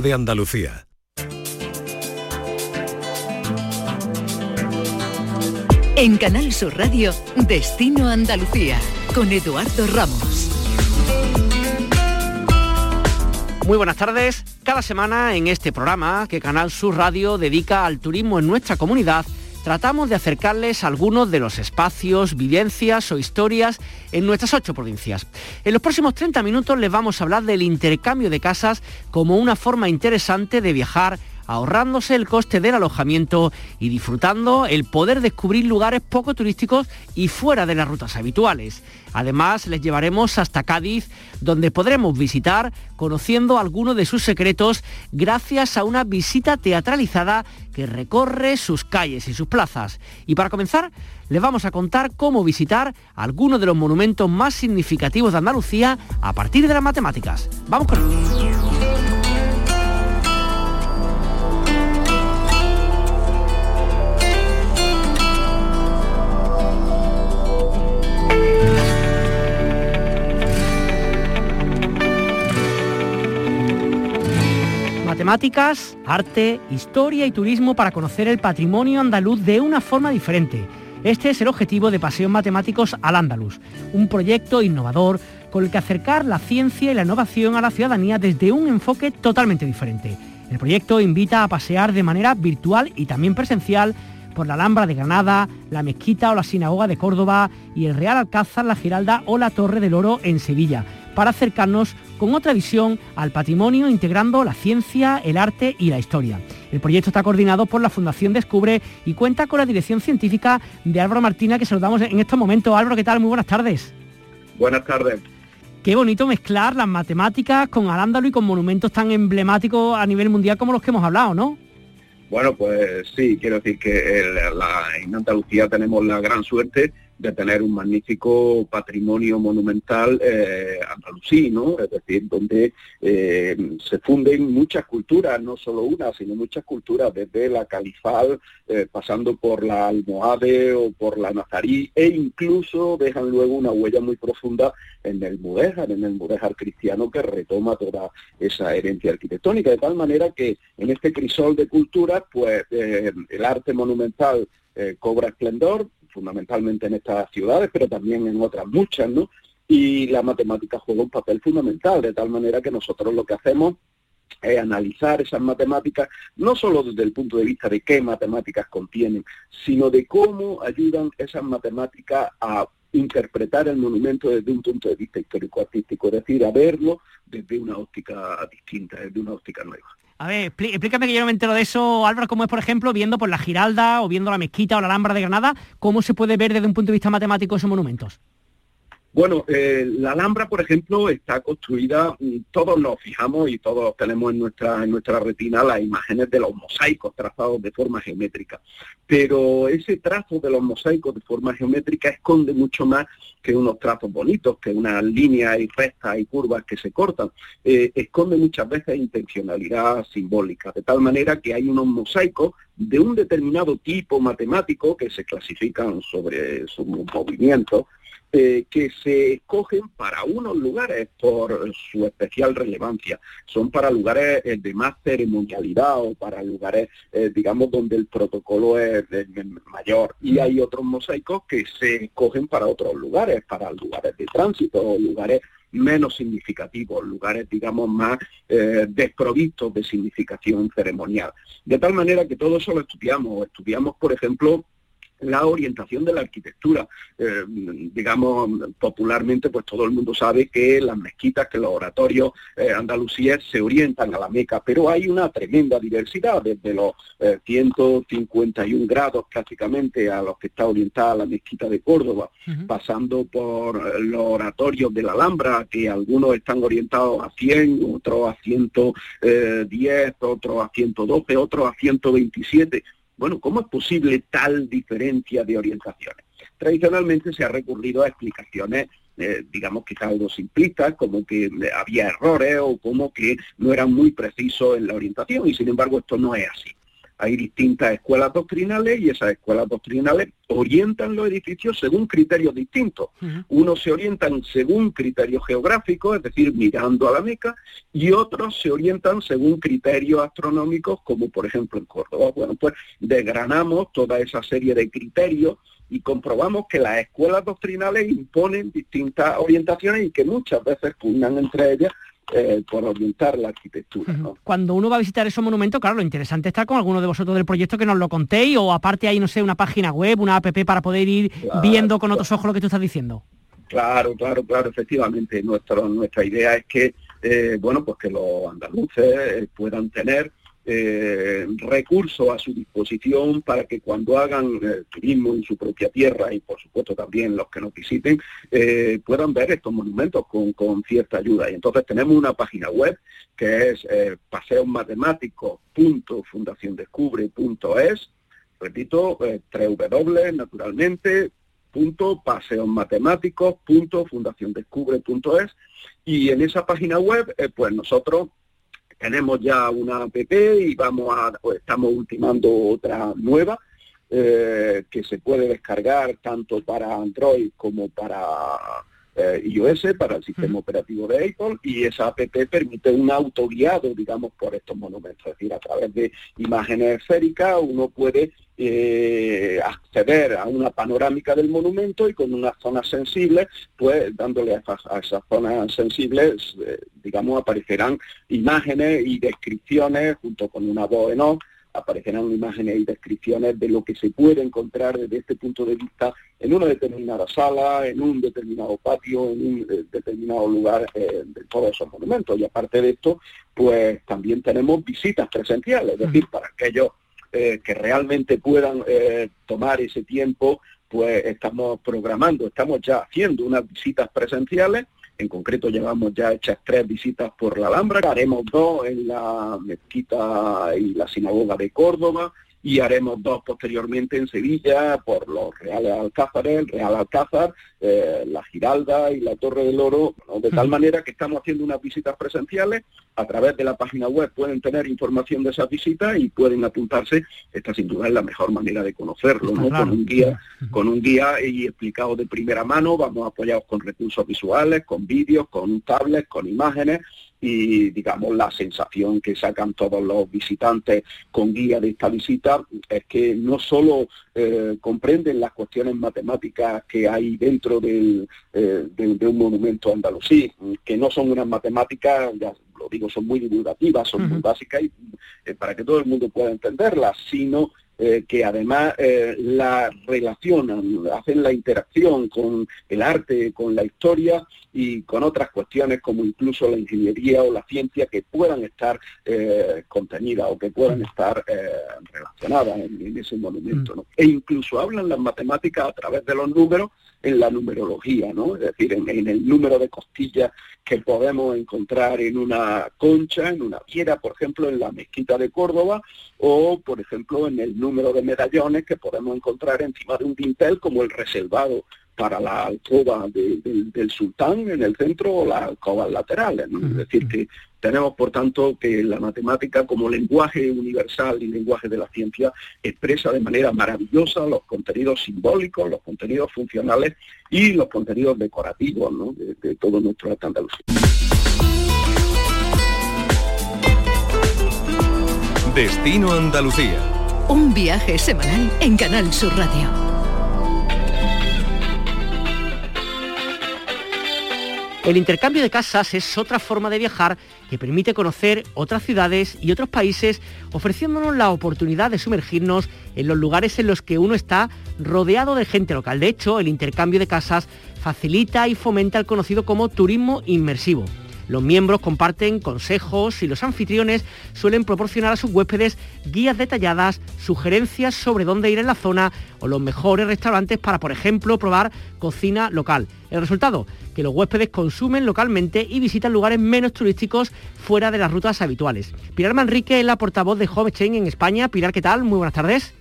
de Andalucía. En Canal Sur Radio, Destino Andalucía, con Eduardo Ramos. Muy buenas tardes. Cada semana en este programa que Canal Sur Radio dedica al turismo en nuestra comunidad, tratamos de acercarles algunos de los espacios, vivencias o historias en nuestras ocho provincias. En los próximos 30 minutos les vamos a hablar del intercambio de casas como una forma interesante de viajar ahorrándose el coste del alojamiento y disfrutando el poder descubrir lugares poco turísticos y fuera de las rutas habituales. Además, les llevaremos hasta Cádiz, donde podremos visitar conociendo algunos de sus secretos gracias a una visita teatralizada que recorre sus calles y sus plazas. Y para comenzar, les vamos a contar cómo visitar algunos de los monumentos más significativos de Andalucía a partir de las matemáticas. Vamos con. Matemáticas, arte, historia y turismo para conocer el patrimonio andaluz de una forma diferente. Este es el objetivo de Paseos Matemáticos al Andaluz, un proyecto innovador con el que acercar la ciencia y la innovación a la ciudadanía desde un enfoque totalmente diferente. El proyecto invita a pasear de manera virtual y también presencial por la Alhambra de Granada, la Mezquita o la Sinagoga de Córdoba y el Real Alcázar, la Giralda o la Torre del Oro en Sevilla para acercarnos con otra visión al patrimonio integrando la ciencia, el arte y la historia. El proyecto está coordinado por la Fundación Descubre y cuenta con la dirección científica de Álvaro Martina que saludamos en estos momentos. Álvaro, ¿qué tal? Muy buenas tardes. Buenas tardes. Qué bonito mezclar las matemáticas con Arándalo y con monumentos tan emblemáticos a nivel mundial como los que hemos hablado, ¿no? Bueno, pues sí, quiero decir que en Andalucía tenemos la gran suerte de tener un magnífico patrimonio monumental eh. Es decir, donde eh, se funden muchas culturas, no solo una, sino muchas culturas, desde la califal, eh, pasando por la almohade o por la nazarí, e incluso dejan luego una huella muy profunda en el mudéjar, en el mudéjar cristiano que retoma toda esa herencia arquitectónica, de tal manera que en este crisol de culturas, pues el arte monumental cobra esplendor, fundamentalmente en estas ciudades, pero también en otras muchas, ¿no? Y la matemática juega un papel fundamental, de tal manera que nosotros lo que hacemos es analizar esas matemáticas, no solo desde el punto de vista de qué matemáticas contienen, sino de cómo ayudan esas matemáticas a interpretar el monumento desde un punto de vista histórico-artístico, es decir, a verlo desde una óptica distinta, desde una óptica nueva. A ver, explícame que yo me entero de eso, Álvaro, cómo es, por ejemplo, viendo por la Giralda o viendo la Mezquita o la Alhambra de Granada, cómo se puede ver desde un punto de vista matemático esos monumentos. Bueno, eh, la Alhambra, por ejemplo, está construida, mm, todos nos fijamos y todos tenemos en nuestra, en nuestra retina las imágenes de los mosaicos trazados de forma geométrica. Pero ese trazo de los mosaicos de forma geométrica esconde mucho más que unos trazos bonitos, que unas líneas y rectas y curvas que se cortan. Eh, esconde muchas veces intencionalidad simbólica, de tal manera que hay unos mosaicos de un determinado tipo matemático que se clasifican sobre su movimiento eh, que se escogen para unos lugares por su especial relevancia. Son para lugares eh, de más ceremonialidad o para lugares, eh, digamos, donde el protocolo es mayor. Y hay otros mosaicos que se escogen para otros lugares, para lugares de tránsito o lugares menos significativos, lugares, digamos, más desprovistos de significación ceremonial. De tal manera que todo eso lo estudiamos. Estudiamos, por ejemplo, la orientación de la arquitectura. Eh, digamos, popularmente, pues todo el mundo sabe que las mezquitas, que los oratorios eh, andalusíes se orientan a la Meca, pero hay una tremenda diversidad, desde los 151 eh, grados prácticamente a los que está orientada la mezquita de Córdoba, pasando por los oratorios de la Alhambra, que algunos están orientados a 100, otros a 110, otros a 112, otros a 127 bueno, ¿cómo es posible tal diferencia de orientaciones? Tradicionalmente se ha recurrido a explicaciones eh, digamos quizás algo simplistas, como que había errores o como que no eran muy precisos en la orientación, y sin embargo esto no es así. Hay distintas escuelas doctrinales y esas escuelas doctrinales orientan los edificios según criterios distintos. Unos se orientan según criterios geográficos, es decir, mirando a la Meca, y otros se orientan según criterios astronómicos, como por ejemplo en Córdoba. Bueno, pues desgranamos toda esa serie de criterios y comprobamos que las escuelas doctrinales imponen distintas orientaciones y que muchas veces pugnan entre ellas eh, por orientar la arquitectura. Cuando uno va a visitar esos monumentos, claro, lo interesante está con alguno de vosotros del proyecto que nos lo contéis o aparte hay, no sé, una página web, una app para poder ir viendo con otros ojos lo que tú estás diciendo. Claro, claro, claro, efectivamente. Nuestro, nuestra idea es que, eh, bueno, pues que los andaluces eh, puedan tener eh, recursos a su disposición para que cuando hagan eh, turismo en su propia tierra y por supuesto también los que nos visiten eh, puedan ver estos monumentos con, cierta ayuda. Y entonces tenemos una página web que es paseosmatemáticos.fundaciondescubre.es, repito, W naturalmente punto y en esa página web pues nosotros tenemos ya una app y vamos a, estamos ultimando otra nueva eh, que se puede descargar tanto para Android como para eh, iOS, para el sistema operativo de Apple, y esa app permite un autoguiado, digamos, por estos monumentos. Es decir, a través de imágenes esféricas uno puede eh, acceder a una panorámica del monumento y con unas zonas sensibles, pues dándole a esas, zonas sensibles, eh, digamos, aparecerán imágenes y descripciones junto con una voz en off, aparecerán imágenes y descripciones de lo que se puede encontrar desde este punto de vista en una determinada sala, en un determinado patio, en un eh, determinado lugar de todos esos monumentos. Y aparte de esto, pues también tenemos visitas presenciales, es decir, para aquellos eh, que realmente puedan eh, tomar ese tiempo, pues estamos programando, estamos ya haciendo unas visitas presenciales, en concreto llevamos ya hechas tres visitas por la Alhambra, haremos dos en la mezquita y la sinagoga de Córdoba, y haremos dos posteriormente en Sevilla por los Reales Alcázares, el Real Alcázar, eh, la Giralda y la Torre del Oro, de tal manera que estamos haciendo unas visitas presenciales, a través de la página web pueden tener información de esas visitas y pueden apuntarse, esta sin duda es la mejor manera de conocerlo, ¿no? con un guía, con un guía y explicado de primera mano, vamos apoyados con recursos visuales, con vídeos, con tablets, con imágenes, y digamos la sensación que sacan todos los visitantes con guía de esta visita es que no solo eh, comprenden las cuestiones matemáticas que hay dentro del, eh, de, un monumento andalusí, que no son unas matemáticas, ya lo digo, son muy divulgativas, son muy básicas y, eh, para que todo el mundo pueda entenderlas, sino eh, que además eh, la relacionan, hacen la interacción con el arte, con la historia y con otras cuestiones como incluso la ingeniería o la ciencia que puedan estar eh, contenidas o que puedan estar relacionadas en, ese monumento. ¿no? E incluso hablan las matemáticas a través de los números en la numerología, ¿no? Es decir, en, el número de costillas que podemos encontrar en una concha, en una piedra, por ejemplo, en la mezquita de Córdoba, o, por ejemplo, en el número de medallones que podemos encontrar encima de un dintel, como el reservado para la alcoba del sultán en el centro o las alcobas laterales. Es decir, que tenemos, por tanto, que la matemática como lenguaje universal y lenguaje de la ciencia expresa de manera maravillosa los contenidos simbólicos, los contenidos funcionales y los contenidos decorativos de, todo nuestro arte Destino Andalucía. Un viaje semanal en Canal Sur Radio. El intercambio de casas es otra forma de viajar que permite conocer otras ciudades y otros países, ofreciéndonos la oportunidad de sumergirnos en los lugares en los que uno está rodeado de gente local. De hecho, el intercambio de casas facilita y fomenta el conocido como turismo inmersivo. Los miembros comparten consejos y los anfitriones suelen proporcionar a sus huéspedes guías detalladas, sugerencias sobre dónde ir en la zona o los mejores restaurantes para, por ejemplo, probar cocina local. El resultado, que los huéspedes consumen localmente y visitan lugares menos turísticos fuera de las rutas habituales. Pilar Manrique es la portavoz de Home en España. Pilar, ¿qué tal? Muy buenas tardes.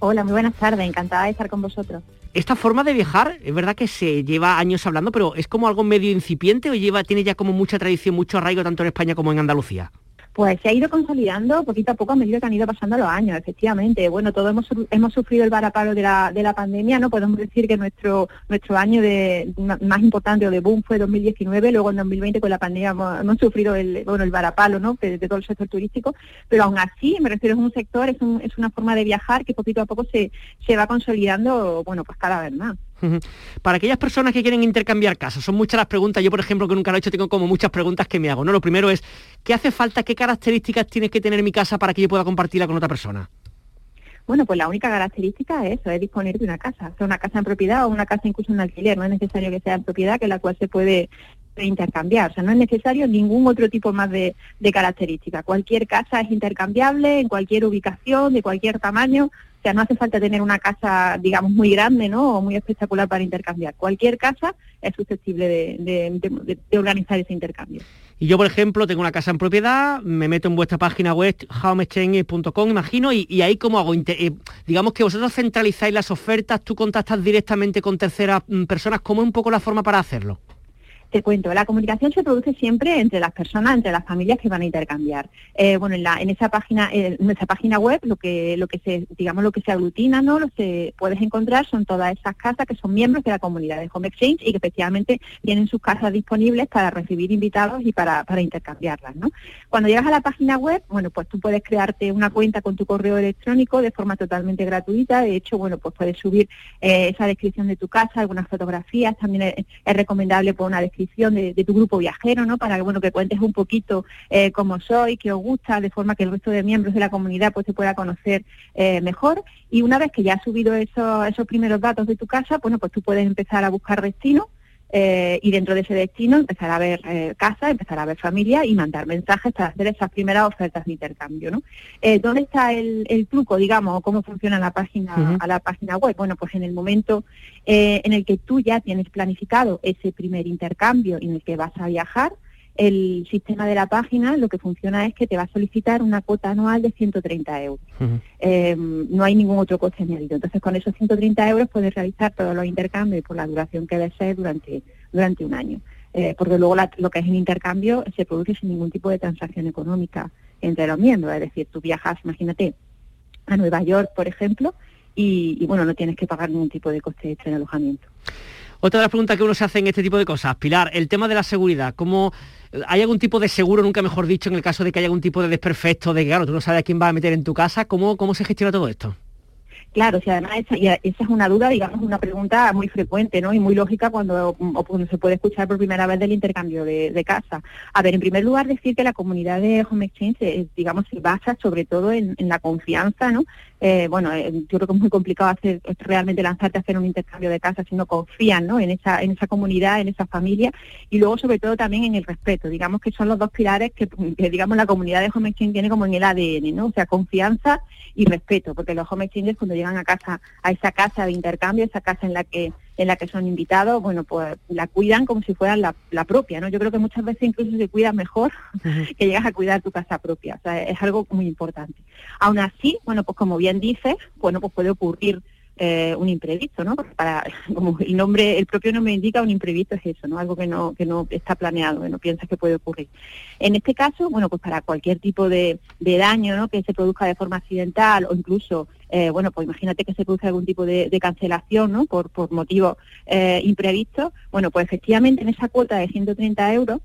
Hola, muy buenas tardes, encantada de estar con vosotros. Esta forma de viajar, es verdad que se lleva años hablando, pero ¿es como algo medio incipiente o lleva, tiene ya como mucha tradición, mucho arraigo tanto en España como en Andalucía? Pues se ha ido consolidando poquito a poco a medida que han ido pasando los años, efectivamente. Bueno, todos hemos, hemos sufrido el varapalo de la, de la pandemia, ¿no? Podemos decir que nuestro nuestro año de más importante o de boom fue 2019, luego en 2020 con la pandemia hemos, sufrido el bueno el varapalo, ¿no? De, todo el sector turístico, pero aún así, me refiero, es un sector, es, un, es una forma de viajar que poquito a poco se, se va consolidando, bueno, pues cada vez más. Para aquellas personas que quieren intercambiar casas, son muchas las preguntas. Yo, por ejemplo, que nunca lo he hecho, tengo como muchas preguntas que me hago. ¿no? Lo primero es, ¿qué hace falta? ¿Qué características tiene que tener mi casa para que yo pueda compartirla con otra persona? Bueno, pues la única característica es eso, es disponer de una casa, sea una casa en propiedad o una casa incluso en alquiler. No es necesario que sea en propiedad, que la cual se puede intercambiar. O sea, no es necesario ningún otro tipo más de, de característica. Cualquier casa es intercambiable en cualquier ubicación, de cualquier tamaño. O sea, no hace falta tener una casa, digamos, muy grande, ¿no? O muy espectacular para intercambiar. Cualquier casa es susceptible de, organizar ese intercambio. Y yo, por ejemplo, tengo una casa en propiedad, me meto en vuestra página web, homechange.com, imagino, y, ahí como hago, eh, digamos que vosotros centralizáis las ofertas, tú contactas directamente con terceras mm, personas, ¿cómo es un poco la forma para hacerlo? Te cuento, la comunicación se produce siempre entre las personas, entre las familias que van a intercambiar. Eh, bueno, en, la, en esa página, en nuestra página web, lo que, lo que se, digamos, lo que se aglutina, ¿no? Lo que puedes encontrar son todas esas casas que son miembros de la comunidad de Home Exchange y que efectivamente tienen sus casas disponibles para recibir invitados y para, para intercambiarlas, ¿no? Cuando llegas a la página web, bueno, pues tú puedes crearte una cuenta con tu correo electrónico de forma totalmente gratuita. De hecho, bueno, pues puedes subir eh, esa descripción de tu casa, algunas fotografías. También es, es recomendable poner una descripción de, tu grupo viajero, ¿no? Para que, bueno, que cuentes un poquito eh, cómo soy, qué os gusta, de forma que el resto de miembros de la comunidad pues se pueda conocer eh, mejor. Y una vez que ya has subido esos, esos primeros datos de tu casa, bueno, pues tú puedes empezar a buscar destino eh, y dentro de ese destino empezar a ver eh, casa, empezar a ver familia y mandar mensajes para hacer esas primeras ofertas de intercambio. ¿no? Eh, ¿Dónde está el, truco, digamos, cómo funciona la página, a la página web? Bueno, pues en el momento en el que tú ya tienes planificado ese primer intercambio en el que vas a viajar, el sistema de la página lo que funciona es que te va a solicitar una cuota anual de 130 euros. Em, no hay ningún otro coste añadido. Entonces, con esos 130 euros puedes realizar todos los intercambios por la duración que desees durante, durante un año. Eh, porque luego lo que es el intercambio se produce sin ningún tipo de transacción económica entre los miembros. Es decir, tú viajas, imagínate, a Nueva York, por ejemplo, y, y bueno, no tienes que pagar ningún tipo de coste extra en alojamiento. Otra de las preguntas que uno se hace en este tipo de cosas, Pilar, el tema de la seguridad, ¿cómo hay algún tipo de seguro, nunca mejor dicho, en el caso de que haya algún tipo de desperfecto, de que claro, tú no sabes a quién va a meter en tu casa, ¿cómo, cómo se gestiona todo esto? Claro, si además esa, esa, es una duda, digamos, una pregunta muy frecuente ¿no? y muy lógica cuando, se puede escuchar por primera vez del intercambio de, casa. A ver, en primer lugar, decir que la comunidad de Home Exchange, eh, digamos, se basa sobre todo en, la confianza, ¿no? Eh, bueno, eh, yo creo que es muy complicado hacer realmente lanzarte a hacer un intercambio de casa si no confían ¿no? en esa en esa comunidad, en esa familia y luego sobre todo también en el respeto. Digamos que son los dos pilares que, digamos la comunidad de Home Exchange tiene como en el ADN, ¿no? O sea, confianza y respeto, porque los Home Exchanges cuando llegan a casa, a esa casa de intercambio, esa casa en la que en la que son invitados, bueno, pues la cuidan como si fuera la, propia, ¿no? Yo creo que muchas veces incluso se cuida mejor que llegas a cuidar tu casa propia, o sea, es algo muy importante. Aún así, bueno, pues como bien dices, bueno, pues puede ocurrir eh, un imprevisto, ¿no? Para, como el nombre, el propio nombre indica, un imprevisto es eso, ¿no? Algo que no, que no está planeado, que no piensas que puede ocurrir. En este caso, bueno, pues para cualquier tipo de, daño, ¿no? Que se produzca de forma accidental o incluso, eh, bueno, pues imagínate que se produce algún tipo de, cancelación, ¿no? Por, por motivos eh, imprevistos, bueno, pues efectivamente en esa cuota de 130 euros,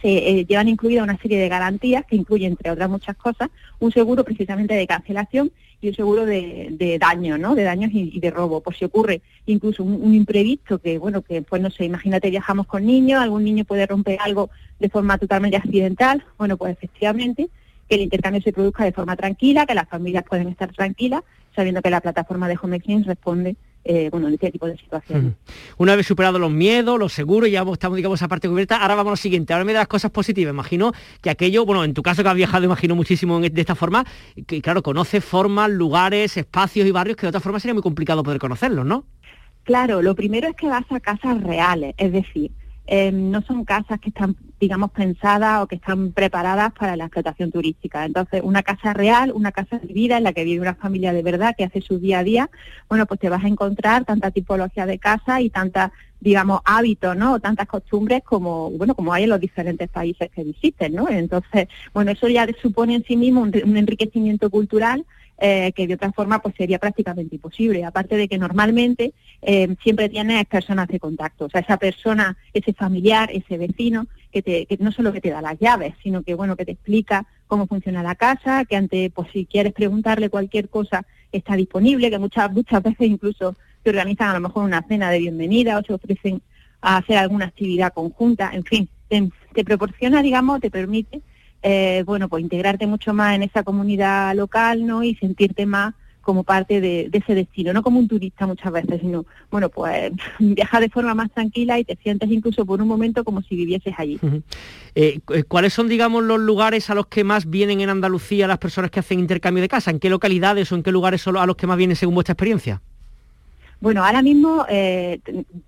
se llevan incluida una serie de garantías que incluyen, entre otras muchas cosas, un seguro precisamente de cancelación y un seguro de, de daño, ¿no? De daños y, de robo. Por si ocurre incluso un, imprevisto que, bueno, que pues no sé, imagínate viajamos con niños, algún niño puede romper algo de forma totalmente accidental, bueno, pues efectivamente que el intercambio se produzca de forma tranquila, que las familias pueden estar tranquilas, sabiendo que la plataforma de Home Exchange responde eh, bueno, en este tipo de situaciones. Una vez superado los miedos, los seguros, ya estamos, digamos, esa parte cubierta, ahora vamos a lo siguiente, ahora me das cosas positivas, imagino que aquello, bueno, en tu caso que has viajado, imagino muchísimo de esta forma, que claro, conoces formas, lugares, espacios y barrios que de otra forma sería muy complicado poder conocerlos, ¿no? Claro, lo primero es que vas a casas reales, es decir, eh, no son casas que están, digamos, pensadas o que están preparadas para la explotación turística. Entonces, una casa real, una casa vivida en la que vive una familia de verdad que hace su día a día, bueno, pues te vas a encontrar tanta tipología de casa y tanta digamos, hábitos, ¿no? O tantas costumbres como, bueno, como hay en los diferentes países que visiten, ¿no? Entonces, bueno, eso ya supone en sí mismo un enriquecimiento cultural eh, que de otra forma pues sería prácticamente imposible. Aparte de que normalmente eh, siempre tienes personas de contacto, o sea, esa persona, ese familiar, ese vecino, que, te, que no solo que te da las llaves, sino que bueno, que te explica cómo funciona la casa, que ante, pues si quieres preguntarle cualquier cosa, está disponible, que muchas, muchas veces incluso te organizan a lo mejor una cena de bienvenida o te ofrecen a hacer alguna actividad conjunta, en fin, te proporciona, digamos, te permite eh, bueno, pues integrarte mucho más en esa comunidad local, ¿no? Y sentirte más como parte de, ese destino, no como un turista muchas veces, sino, bueno, pues viajar de forma más tranquila y te sientes incluso por un momento como si vivieses allí. Eh, eh, ¿Cuáles son, digamos, los lugares a los que más vienen en Andalucía las personas que hacen intercambio de casa? ¿En qué localidades o en qué lugares son a los que más vienen según vuestra experiencia? Bueno, ahora mismo eh,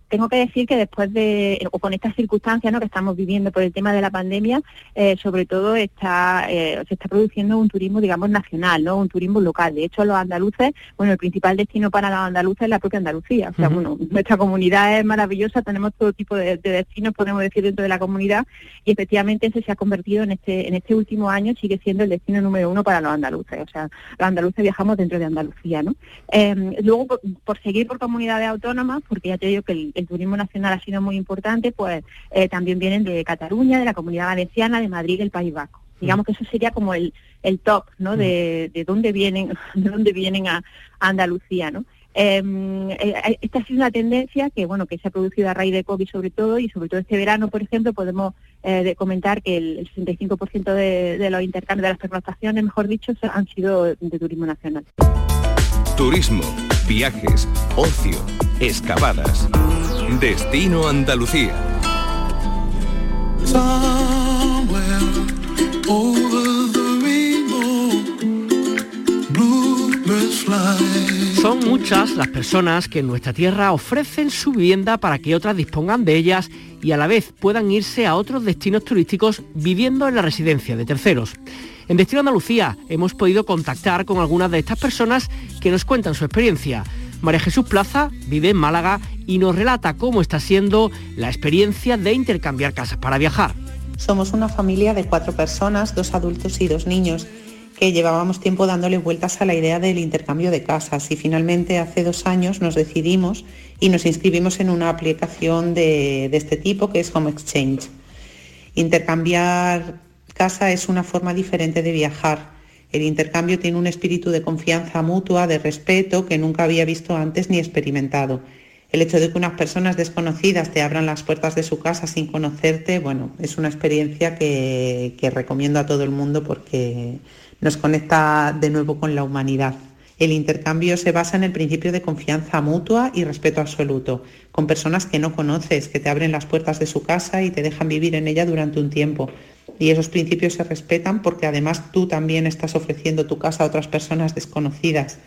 tengo que decir que después de, o con estas circunstancias ¿no? que estamos viviendo por el tema de la pandemia, eh, sobre todo está, eh, se está produciendo un turismo, digamos, nacional, ¿no? Un turismo local. De hecho, los andaluces, bueno, el principal destino para los andaluces es la propia Andalucía. O sea, bueno, nuestra comunidad es maravillosa, tenemos todo tipo de, destinos, podemos decir, dentro de la comunidad, y efectivamente ese se ha convertido en este, en este último año, sigue siendo el destino número uno para los andaluces. O sea, los andaluces viajamos dentro de Andalucía, ¿no? Em, luego, por, seguir por comunidades autónomas, porque ya te digo que el, el turismo nacional ha sido muy importante, pues eh, también vienen de Cataluña, de la Comunidad Valenciana, de Madrid, del País Vasco. Digamos que eso sería como el, el top, ¿no? De, de dónde vienen, de dónde vienen a, Andalucía, ¿no? Em, eh, esta ha sido una tendencia que bueno que se ha producido a raíz de COVID sobre todo y sobre todo este verano por ejemplo podemos eh, comentar que el, 65% de, de, los intercambios de las pernoctaciones mejor dicho han sido de turismo nacional turismo viajes ocio excavadas Destino Andalucía. Son muchas las personas que en nuestra tierra ofrecen su vivienda para que otras dispongan de ellas y a la vez puedan irse a otros destinos turísticos viviendo en la residencia de terceros. En Destino Andalucía hemos podido contactar con algunas de estas personas que nos cuentan su experiencia. María Jesús Plaza vive en Málaga y nos relata cómo está siendo la experiencia de intercambiar casas para viajar. Somos una familia de cuatro personas, dos adultos y dos niños, que llevábamos tiempo dándole vueltas a la idea del intercambio de casas y finalmente hace dos años nos decidimos y nos inscribimos en una aplicación de, de este tipo que es Home Exchange. Intercambiar casa es una forma diferente de viajar el intercambio tiene un espíritu de confianza mutua, de respeto, que nunca había visto antes ni experimentado. El hecho de que unas personas desconocidas te abran las puertas de su casa sin conocerte, bueno, es una experiencia que, recomiendo a todo el mundo porque nos conecta de nuevo con la humanidad. El intercambio se basa en el principio de confianza mutua y respeto absoluto, con personas que no conoces, que te abren las puertas de su casa y te dejan vivir en ella durante un tiempo. Y esos principios se respetan porque además tú también estás ofreciendo tu casa a otras personas desconocidas.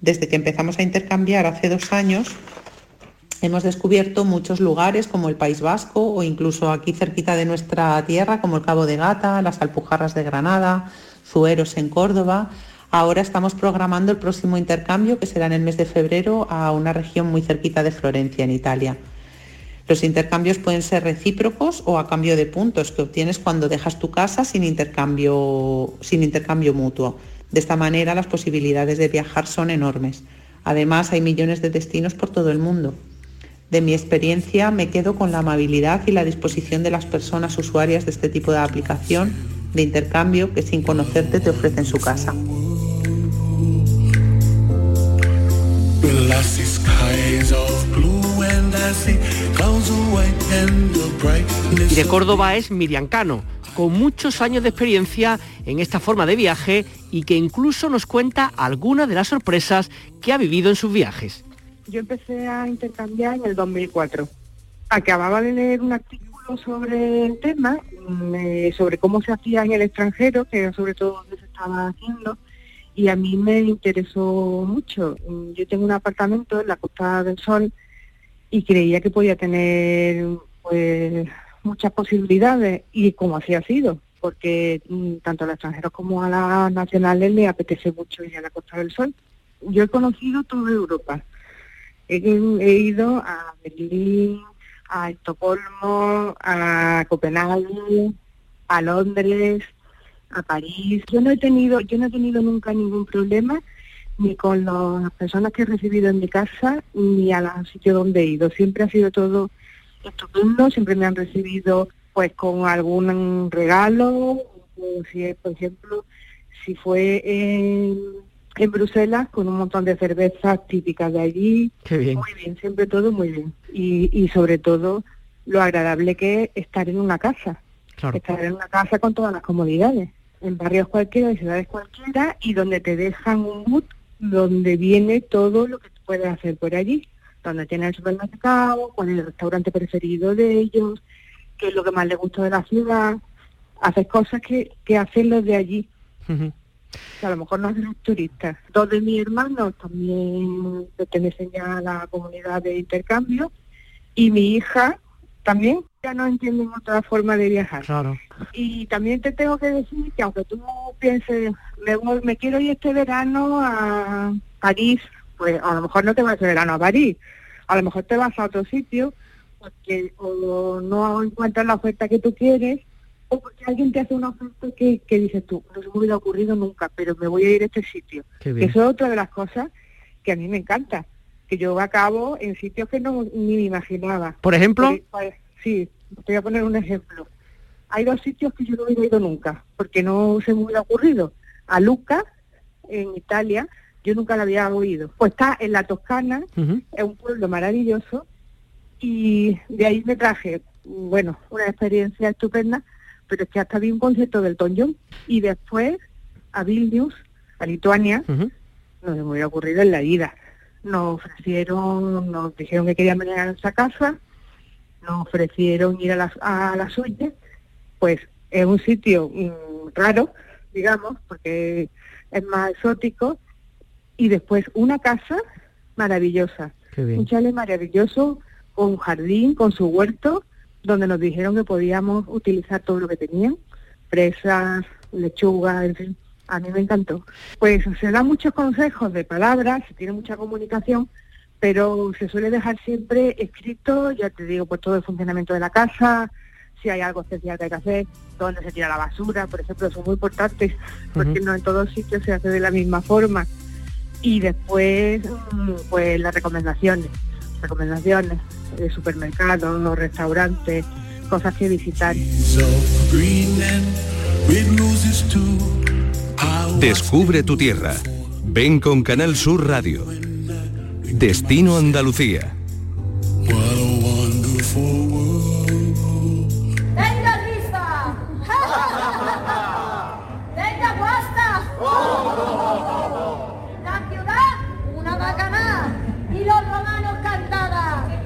Desde que empezamos a intercambiar hace dos años, hemos descubierto muchos lugares como el País Vasco o incluso aquí cerquita de nuestra tierra como el Cabo de Gata, las Alpujarras de Granada, Zueros en Córdoba. Ahora estamos programando el próximo intercambio que será en el mes de febrero a una región muy cerquita de Florencia, en Italia. Los intercambios pueden ser recíprocos o a cambio de puntos que obtienes cuando dejas tu casa sin intercambio, sin intercambio mutuo. De esta manera las posibilidades de viajar son enormes. Además hay millones de destinos por todo el mundo. De mi experiencia me quedo con la amabilidad y la disposición de las personas usuarias de este tipo de aplicación de intercambio que sin conocerte te ofrecen su casa. Y de Córdoba es Miriam Cano, con muchos años de experiencia en esta forma de viaje y que incluso nos cuenta algunas de las sorpresas que ha vivido en sus viajes. Yo empecé a intercambiar en el 2004. Acababa de leer un artículo sobre el tema, mm, sobre cómo se hacía en el extranjero, que era sobre todo donde se estaba haciendo, y a mí me interesó mucho. Yo tengo un apartamento en la Costa del Sol y creía que podía tener pues muchas posibilidades y como así ha sido, porque mm, tanto a los extranjeros como a las nacionales les apetece mucho ir a la Costa del Sol. Yo he conocido toda Europa. He, he ido a Berlín, a Estocolmo, a Copenhague, a Londres, a París. Yo no he tenido, yo no he tenido nunca ningún problema ni con las personas que he recibido en mi casa ni a los sitios donde he ido. Siempre ha sido todo estupendo, siempre me han recibido pues con algún regalo, si por ejemplo, si fue en, en Bruselas con un montón de cervezas típicas de allí. Muy bien, siempre todo muy bien. Y, y sobre todo lo agradable que es estar en una casa. Estar en una casa con todas las comodidades, en barrios cualquiera, en ciudades cualquiera, y donde te dejan un boot donde viene todo lo que puedes hacer por allí, donde tienes el supermercado, cuál es el restaurante preferido de ellos, qué es lo que más les gusta de la ciudad, haces cosas que, que hacen los de allí. a lo mejor no hacen los turistas. Dos de mis hermanos también pertenecen ya a la comunidad de intercambio y mi hija también ya no entienden otra forma de viajar. Claro. Y también te tengo que decir que aunque tú pienses, me, me quiero ir este verano a París, pues a lo mejor no te vas este verano a París, a lo mejor te vas a otro sitio porque o no encuentras la oferta que tú quieres o porque alguien te hace una oferta que, que dices tú, no se me hubiera ocurrido nunca, pero me voy a ir a este sitio. Eso es otra de las cosas que a mí me encanta, que yo acabo en sitios que no ni me imaginaba. Por ejemplo... Pues, sí, te voy a poner un ejemplo. Hay dos sitios que yo no hubiera ido nunca, porque no se me hubiera ocurrido. A Lucca, en Italia, yo nunca la había oído. Pues está en la Toscana, es un pueblo maravilloso, y de ahí me traje, bueno, una experiencia estupenda, pero es que hasta vi un concierto del John. Y después a Vilnius, a Lituania, no se me hubiera ocurrido en la vida. Nos ofrecieron, nos dijeron que querían venir a nuestra casa, nos ofrecieron ir a la, a la suya, pues es un sitio mm, raro, digamos, porque es más exótico, y después una casa maravillosa, un chalet maravilloso, con jardín, con su huerto, donde nos dijeron que podíamos utilizar todo lo que tenían, fresas, lechuga, en fin, a mí me encantó. Pues se dan muchos consejos de palabras, se tiene mucha comunicación, pero se suele dejar siempre escrito, ya te digo, pues todo el funcionamiento de la casa, si hay algo especial que hay que hacer, dónde se tira la basura, por ejemplo, son muy importantes, porque no en todos sitios se hace de la misma forma. Y después, mm, pues las recomendaciones, recomendaciones de supermercados, restaurantes, cosas que visitar. Descubre tu tierra. Ven con Canal Sur Radio. Destino Andalucía. La ciudad, una bacana. Y los romanos cantaban.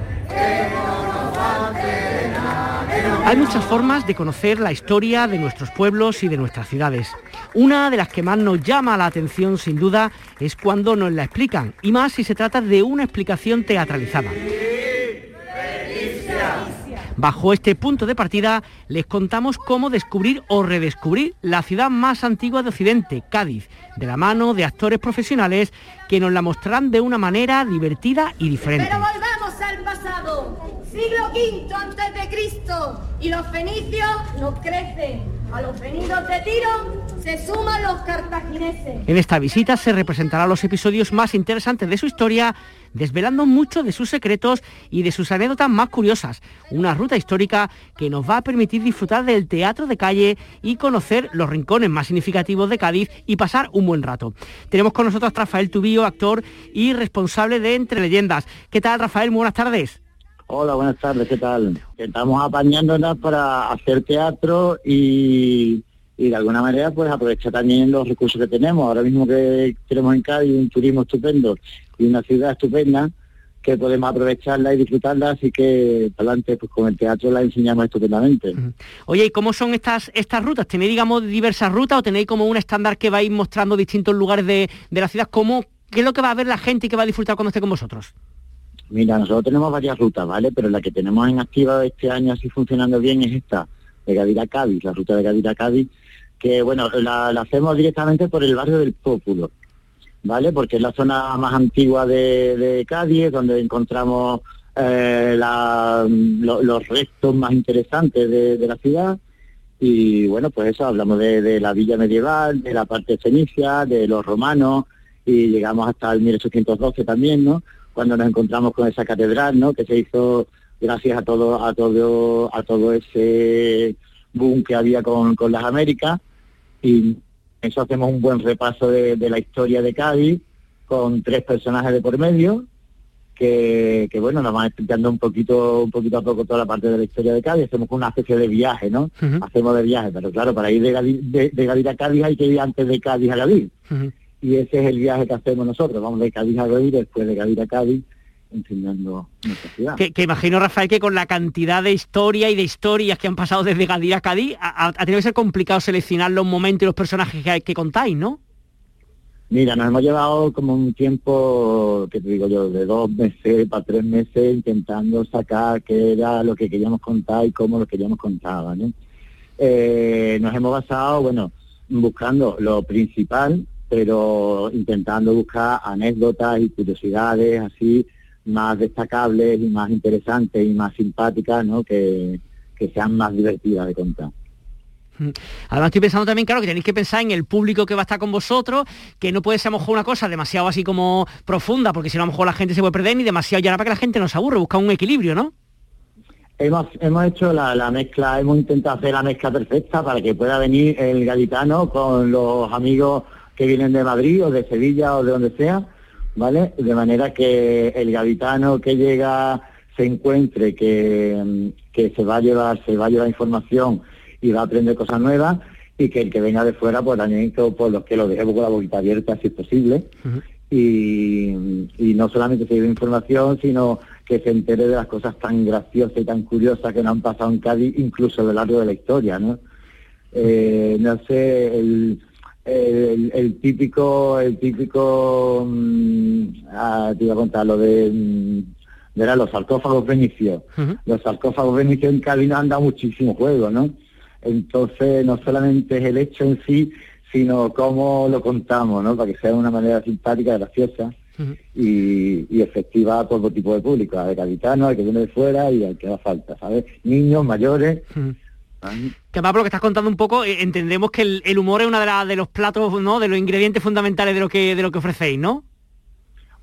Hay muchas formas de conocer la historia de nuestros pueblos y de nuestras ciudades. Una de las que más nos llama la atención, sin duda, es cuando nos la explican, y más si se trata de una explicación teatralizada. Bajo este punto de partida les contamos cómo descubrir o redescubrir la ciudad más antigua de Occidente, Cádiz, de la mano de actores profesionales que nos la mostrarán de una manera divertida y diferente. Pero volvamos al pasado, siglo V antes de Cristo, y los fenicios nos crecen. A los venidos de Tiro se suman los cartagineses. En esta visita se representarán los episodios más interesantes de su historia, desvelando mucho de sus secretos y de sus anécdotas más curiosas. Una ruta histórica que nos va a permitir disfrutar del teatro de calle y conocer los rincones más significativos de Cádiz y pasar un buen rato. Tenemos con nosotros a Rafael Tubío, actor y responsable de Entre Leyendas. ¿Qué tal, Rafael? Muy buenas tardes. Hola, buenas tardes, ¿qué tal? Estamos apañándonos para hacer teatro y, de alguna manera pues aprovechar también los recursos que tenemos. Ahora mismo que tenemos en Cádiz un turismo estupendo y una ciudad estupenda que podemos aprovecharla y disfrutarla, así que adelante pues con el teatro la enseñamos estupendamente. Oye, ¿y cómo son estas estas rutas? ¿Tenéis, digamos, diversas rutas o tenéis como un estándar que vais mostrando distintos lugares de, de la ciudad? ¿Cómo, ¿Qué es lo que va a ver la gente y que va a disfrutar cuando esté con vosotros? Mira, nosotros tenemos varias rutas, ¿vale? Pero la que tenemos en activa este año así funcionando bien es esta, de Gadira a Cádiz, la ruta de Gadira a Cádiz, que bueno, la, hacemos directamente por el barrio del Pópulo, ¿vale? Porque es la zona más antigua de, Cádiz, donde encontramos eh, los restos más interesantes de, la ciudad. Y bueno, pues eso, hablamos de, la villa medieval, de la parte fenicia, de los romanos, y llegamos hasta el 1812 también, ¿no? Cuando nos encontramos con esa catedral, ¿no? Que se hizo gracias a todo, a todo, a todo ese boom que había con las Américas y eso hacemos un buen repaso de, la historia de Cádiz con tres personajes de por medio que, bueno nos van explicando un poquito un poquito a poco toda la parte de la historia de Cádiz. Hacemos una especie de viaje no hacemos de viaje pero claro para ir de, Cádiz, a Cádiz hay que ir antes de Cádiz a Cádiz y ese es el viaje que hacemos nosotros. Vamos de Cádiz a Cádiz después de Cádiz a Cádiz enseñando nuestra ciudad. Que, imagino, Rafael, que con la cantidad de historia y de historias que han pasado desde Gadir a Cádiz, ha, tenido que ser complicado seleccionar los momentos y los personajes que, que contáis, ¿no? Mira, nos hemos llevado como un tiempo, que te digo yo, de dos meses para tres meses intentando sacar qué era lo que queríamos contar y cómo lo queríamos contar, ¿no? Eh, nos hemos basado, bueno, buscando lo principal, pero intentando buscar anécdotas y curiosidades así más destacables y más interesantes y más simpáticas, ¿no? Que, sean más divertidas de contar. Mm. Además estoy pensando también, claro, que tenéis que pensar en el público que va a estar con vosotros, que no puede ser a lo mejor una cosa demasiado así como profunda, porque si no a lo mejor la gente se puede perder, ni demasiado ya para que la gente no se aburre, busca un equilibrio, ¿no? Hemos, hemos hecho la, la, mezcla, hemos intentado hacer la mezcla perfecta para que pueda venir el gaditano con los amigos que vienen de Madrid o de Sevilla o de donde sea, ¿vale? De manera que el gaditano que llega se encuentre que, que se va a llevar, se va a llevar información y va a aprender cosas nuevas y que el que venga de fuera pues también por los que lo dejemos con la boquita abierta si es posible y, no solamente se lleve información sino que se entere de las cosas tan graciosas y tan curiosas que nos han pasado en Cádiz incluso a lo largo de la historia ¿no? Eh, no sé el, el, típico, el típico, mm, ah, te iba a contar lo de, mm, los sarcófagos venicios. Los sarcófagos venicios en Cádiz han dado muchísimo juego, ¿no? Entonces, no solamente es el hecho en sí, sino cómo lo contamos, ¿no? Para que sea de una manera simpática, graciosa y, efectiva a todo tipo de público, al gaditano, al que viene de fuera y al que da falta, ¿sabes? Niños, mayores. Por lo que estás contando un poco, eh, entendemos que el, humor es uno de, de los platos, ¿no? De los ingredientes fundamentales de lo que de lo que ofrecéis, ¿no?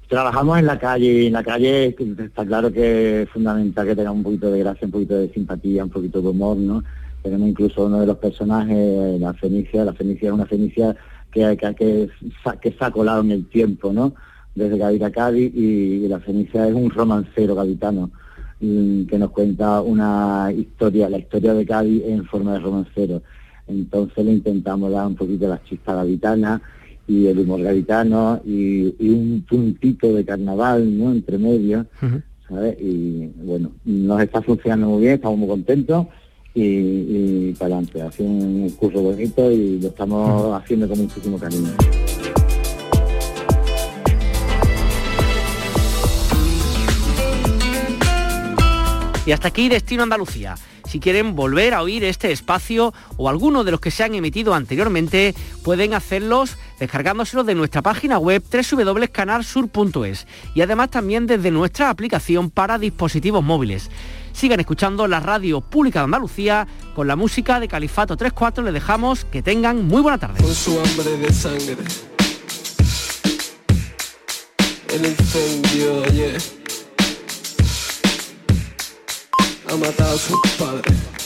Trabajamos en la calle, en la calle está claro que es fundamental que tenga un poquito de gracia, un poquito de simpatía, un poquito de humor, ¿no? Tenemos incluso uno de los personajes, la Fenicia, la Fenicia es una Fenicia que, que, que, que se ha colado en el tiempo, ¿no? Desde Cádiz a Cádiz y, y la Fenicia es un romancero gaditano que nos cuenta una historia, la historia de Cádiz en forma de romancero. Entonces le intentamos dar un poquito la chispa gaditana y el humor gaditano y, un puntito de carnaval, ¿no? Entre medio, ¿sabes? Y bueno, nos está funcionando muy bien, estamos muy contentos y, y para adelante. Ha sido un curso bonito y lo estamos haciendo con muchísimo cariño. Y hasta aquí Destino Andalucía. Si quieren volver a oír este espacio o alguno de los que se han emitido anteriormente, pueden hacerlos descargándoselos de nuestra página web www.canalsur.es y además también desde nuestra aplicación para dispositivos móviles. Sigan escuchando la radio pública de Andalucía con la música de Califato 34. Les dejamos que tengan muy buena tarde. Con su hambre de sangre. El incendio ayer ha matado a sus padres.